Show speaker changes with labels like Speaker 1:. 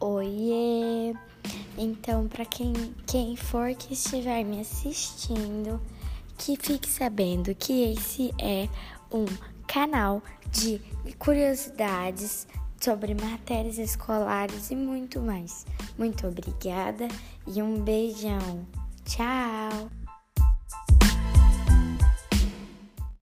Speaker 1: Oiê! Então, para quem, quem for que estiver me assistindo, que fique sabendo que esse é um canal de curiosidades sobre matérias escolares e muito mais. Muito obrigada e um beijão. Tchau!